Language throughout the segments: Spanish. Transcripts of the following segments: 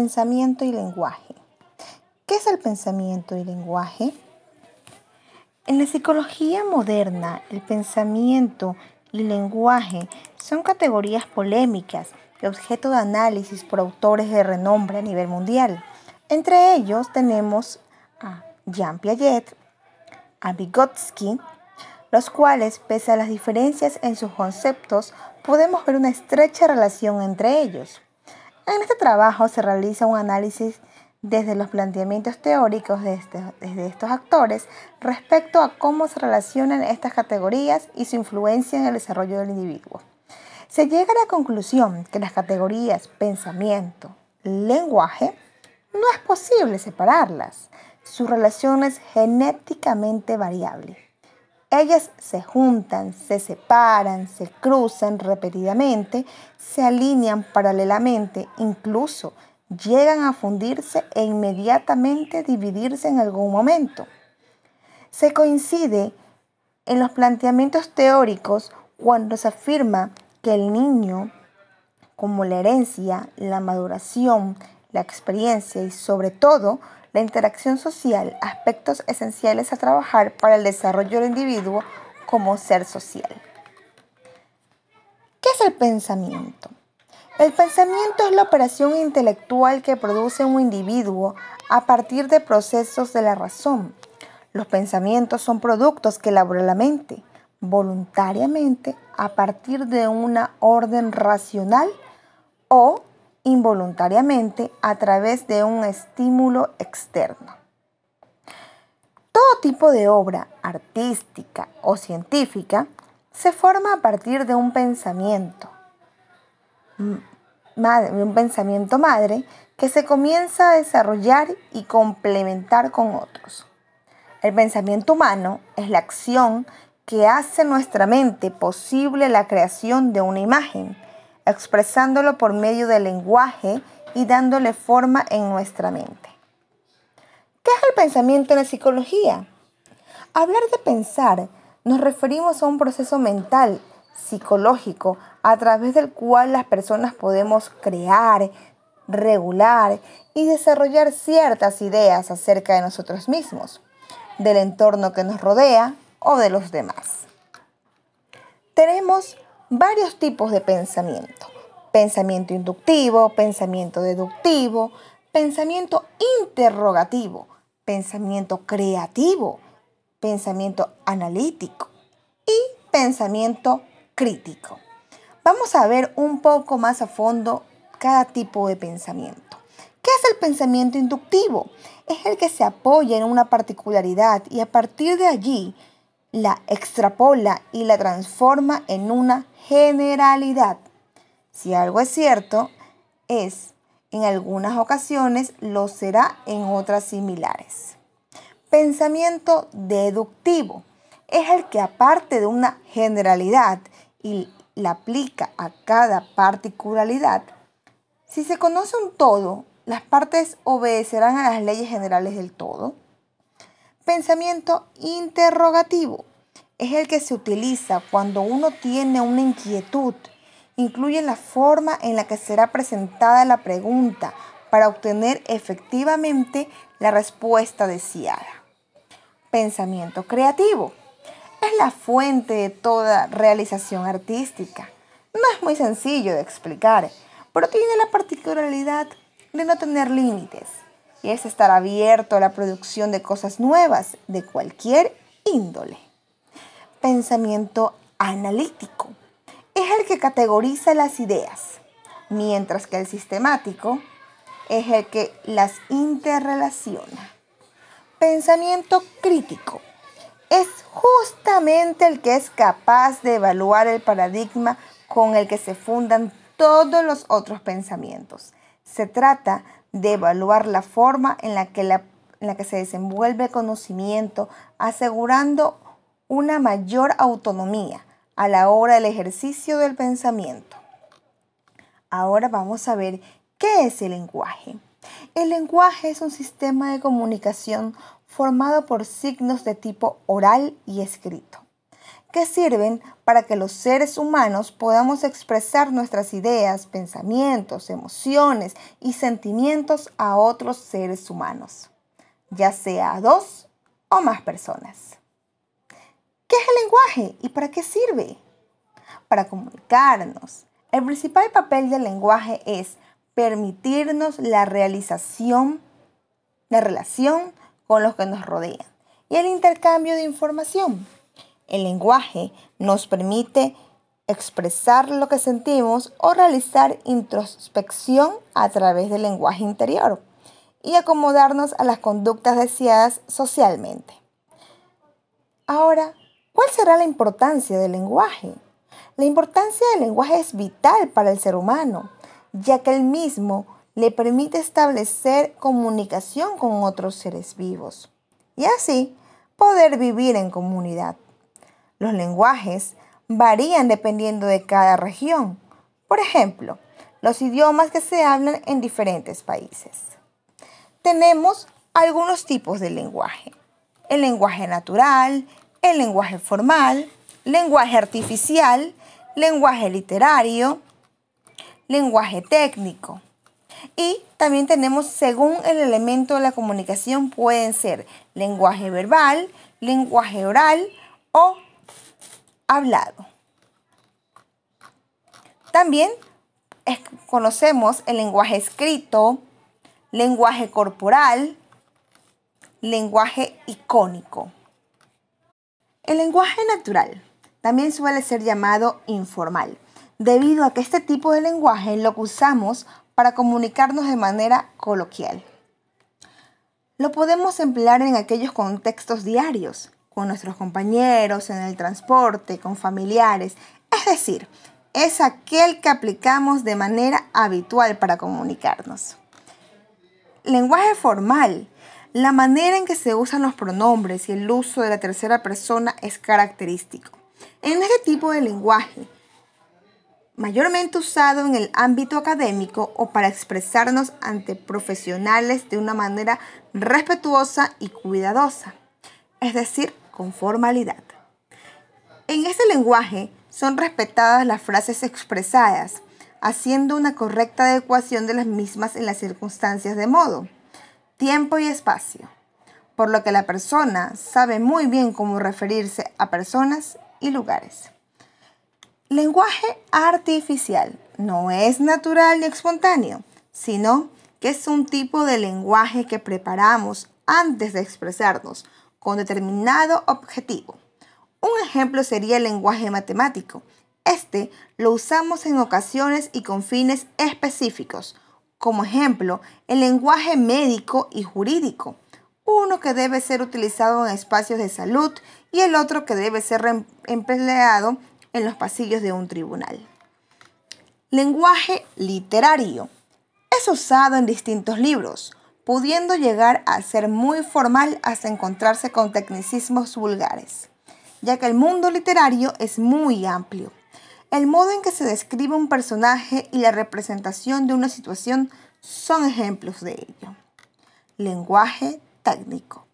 Pensamiento y lenguaje. ¿Qué es el pensamiento y lenguaje? En la psicología moderna, el pensamiento y lenguaje son categorías polémicas y objeto de análisis por autores de renombre a nivel mundial. Entre ellos tenemos a Jean Piaget, a Vygotsky, los cuales, pese a las diferencias en sus conceptos, podemos ver una estrecha relación entre ellos. En este trabajo se realiza un análisis desde los planteamientos teóricos de este, estos actores respecto a cómo se relacionan estas categorías y su influencia en el desarrollo del individuo. Se llega a la conclusión que las categorías pensamiento, lenguaje, no es posible separarlas. Su relación es genéticamente variable. Ellas se juntan, se separan, se cruzan repetidamente, se alinean paralelamente, incluso llegan a fundirse e inmediatamente dividirse en algún momento. Se coincide en los planteamientos teóricos cuando se afirma que el niño, como la herencia, la maduración, la experiencia y sobre todo la interacción social, aspectos esenciales a trabajar para el desarrollo del individuo como ser social. ¿Qué es el pensamiento? El pensamiento es la operación intelectual que produce un individuo a partir de procesos de la razón. Los pensamientos son productos que elabora la mente voluntariamente a partir de una orden racional o involuntariamente a través de un estímulo externo. Todo tipo de obra artística o científica se forma a partir de un pensamiento un pensamiento madre que se comienza a desarrollar y complementar con otros. El pensamiento humano es la acción que hace nuestra mente posible la creación de una imagen, expresándolo por medio del lenguaje y dándole forma en nuestra mente. ¿Qué es el pensamiento en la psicología? Hablar de pensar nos referimos a un proceso mental psicológico a través del cual las personas podemos crear, regular y desarrollar ciertas ideas acerca de nosotros mismos, del entorno que nos rodea o de los demás. Tenemos varios tipos de pensamiento. Pensamiento inductivo, pensamiento deductivo, pensamiento interrogativo, pensamiento creativo, pensamiento analítico y pensamiento crítico. Vamos a ver un poco más a fondo cada tipo de pensamiento. ¿Qué es el pensamiento inductivo? Es el que se apoya en una particularidad y a partir de allí la extrapola y la transforma en una generalidad. Si algo es cierto, es en algunas ocasiones lo será en otras similares. Pensamiento deductivo es el que aparte de una generalidad y la aplica a cada particularidad, si se conoce un todo, las partes obedecerán a las leyes generales del todo. Pensamiento interrogativo es el que se utiliza cuando uno tiene una inquietud. Incluye la forma en la que será presentada la pregunta para obtener efectivamente la respuesta deseada. Pensamiento creativo es la fuente de toda realización artística. No es muy sencillo de explicar, pero tiene la particularidad de no tener límites y es estar abierto a la producción de cosas nuevas de cualquier índole. Pensamiento analítico es el que categoriza las ideas, mientras que el sistemático es el que las interrelaciona. Pensamiento crítico es justamente el que es capaz de evaluar el paradigma con el que se fundan todos los otros pensamientos. Se trata de evaluar la forma en la que, en la que se desenvuelve el conocimiento, asegurando una mayor autonomía a la hora del ejercicio del pensamiento. Ahora vamos a ver qué es el lenguaje. El lenguaje es un sistema de comunicación formado por signos de tipo oral y escrito. Que sirven para que los seres humanos podamos expresar nuestras ideas, pensamientos, emociones y sentimientos a otros seres humanos, ya sea a dos o más personas. ¿Qué es el lenguaje y para qué sirve? Para comunicarnos. El principal papel del lenguaje es permitirnos la realización, la relación con los que nos rodean y el intercambio de información. El lenguaje nos permite expresar lo que sentimos o realizar introspección a través del lenguaje interior y acomodarnos a las conductas deseadas socialmente. Ahora, ¿cuál será la importancia del lenguaje? La importancia del lenguaje es vital para el ser humano, ya que el mismo le permite establecer comunicación con otros seres vivos y así poder vivir en comunidad. Los lenguajes varían dependiendo de cada región. Por ejemplo, los idiomas que se hablan en diferentes países. Tenemos algunos tipos de lenguaje. El lenguaje natural, el lenguaje formal, lenguaje artificial, lenguaje literario, lenguaje técnico. Y también tenemos, según el elemento de la comunicación, pueden ser lenguaje verbal, lenguaje oral o hablado. También conocemos el lenguaje escrito, lenguaje corporal, lenguaje icónico. El lenguaje natural también suele ser llamado informal, debido a que este tipo de lenguaje lo usamos para comunicarnos de manera coloquial. Lo podemos emplear en aquellos contextos diarios, con nuestros compañeros, en el transporte, con familiares. Es decir, es aquel que aplicamos de manera habitual para comunicarnos. Lenguaje formal. La manera en que se usan los pronombres y el uso de la tercera persona es característico. En este tipo de lenguaje, mayormente usado en el ámbito académico o para expresarnos ante profesionales de una manera respetuosa y cuidadosa, es decir, con formalidad. En este lenguaje son respetadas las frases expresadas, haciendo una correcta adecuación de las mismas en las circunstancias de modo, tiempo y espacio, por lo que la persona sabe muy bien cómo referirse a personas y lugares. Lenguaje artificial no es natural ni espontáneo, sino que es un tipo de lenguaje que preparamos antes de expresarnos con determinado objetivo. Un ejemplo sería el lenguaje matemático. Este lo usamos en ocasiones y con fines específicos. Como ejemplo, el lenguaje médico y jurídico. Uno que debe ser utilizado en espacios de salud y el otro que debe ser empleado en los pasillos de un tribunal. Lenguaje literario. Es usado en distintos libros, pudiendo llegar a ser muy formal hasta encontrarse con tecnicismos vulgares, ya que el mundo literario es muy amplio. El modo en que se describe un personaje y la representación de una situación son ejemplos de ello. Lenguaje técnico.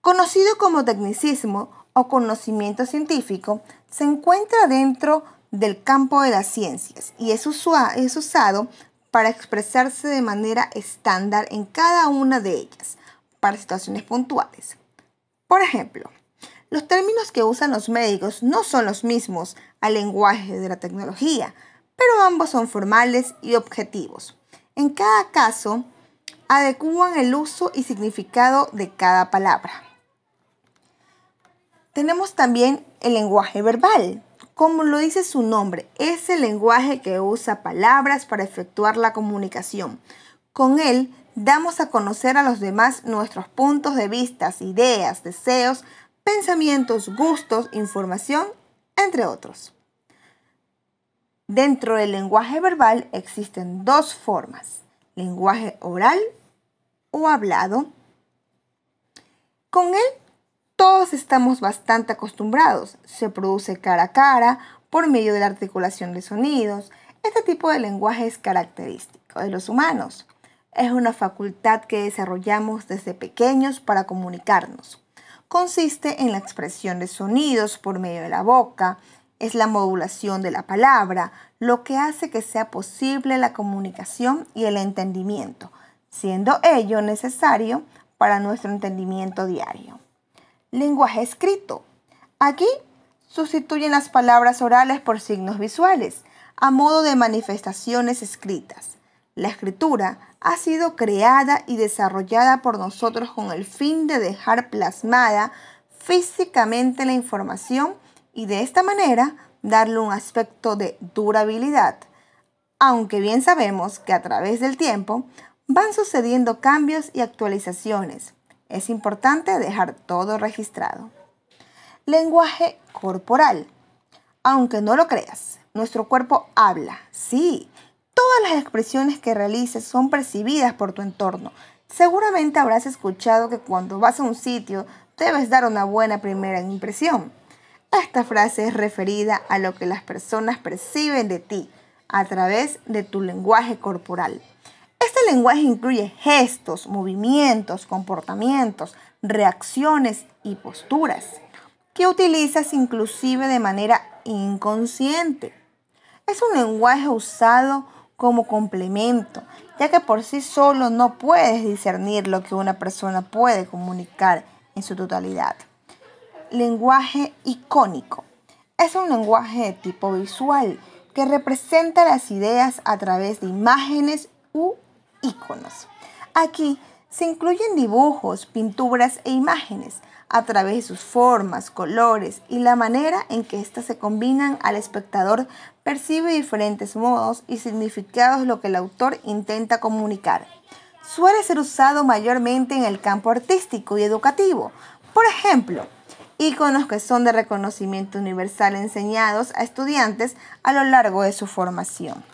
Conocido como tecnicismo o conocimiento científico, se encuentra dentro del campo de las ciencias y es, es usado para expresarse de manera estándar en cada una de ellas, para situaciones puntuales. Por ejemplo, los términos que usan los médicos no son los mismos al lenguaje de la tecnología, pero ambos son formales y objetivos. En cada caso, adecuan el uso y significado de cada palabra. Tenemos también el lenguaje verbal, como lo dice su nombre, es el lenguaje que usa palabras para efectuar la comunicación. Con él damos a conocer a los demás nuestros puntos de vista, ideas, deseos, pensamientos, gustos, información, entre otros. Dentro del lenguaje verbal existen dos formas, lenguaje oral o hablado. Con él todos estamos bastante acostumbrados. Se produce cara a cara por medio de la articulación de sonidos. Este tipo de lenguaje es característico de los humanos. Es una facultad que desarrollamos desde pequeños para comunicarnos. consiste en la expresión de sonidos por medio de la boca, es la modulación de la palabra, lo que hace que sea posible la comunicación y el entendimiento, siendo ello necesario para nuestro entendimiento diario. Lenguaje escrito. Aquí sustituyen las palabras orales por signos visuales, a modo de manifestaciones escritas. La escritura ha sido creada y desarrollada por nosotros con el fin de dejar plasmada físicamente la información y de esta manera darle un aspecto de durabilidad, aunque bien sabemos que a través del tiempo van sucediendo cambios y actualizaciones. Es importante dejar todo registrado. Lenguaje corporal. Aunque no lo creas, nuestro cuerpo habla, sí, Todas las expresiones que realices son percibidas por tu entorno. Seguramente habrás escuchado que cuando vas a un sitio debes dar una buena primera impresión. Esta frase es referida a lo que las personas perciben de ti a través de tu lenguaje corporal. Este lenguaje incluye gestos, movimientos, comportamientos, reacciones y posturas que utilizas inclusive de manera inconsciente. Es un lenguaje usado como complemento, ya que por sí solo no puedes discernir lo que una persona puede comunicar en su totalidad. Lenguaje icónico. Es un lenguaje de tipo visual que representa las ideas a través de imágenes u iconos. Aquí se incluyen dibujos, pinturas e imágenes a través de sus formas, colores y la manera en que éstas se combinan al espectador percibe diferentes modos y significados lo que el autor intenta comunicar. Suele ser usado mayormente en el campo artístico y educativo. Por ejemplo, iconos que son de reconocimiento universal enseñados a estudiantes a lo largo de su formación.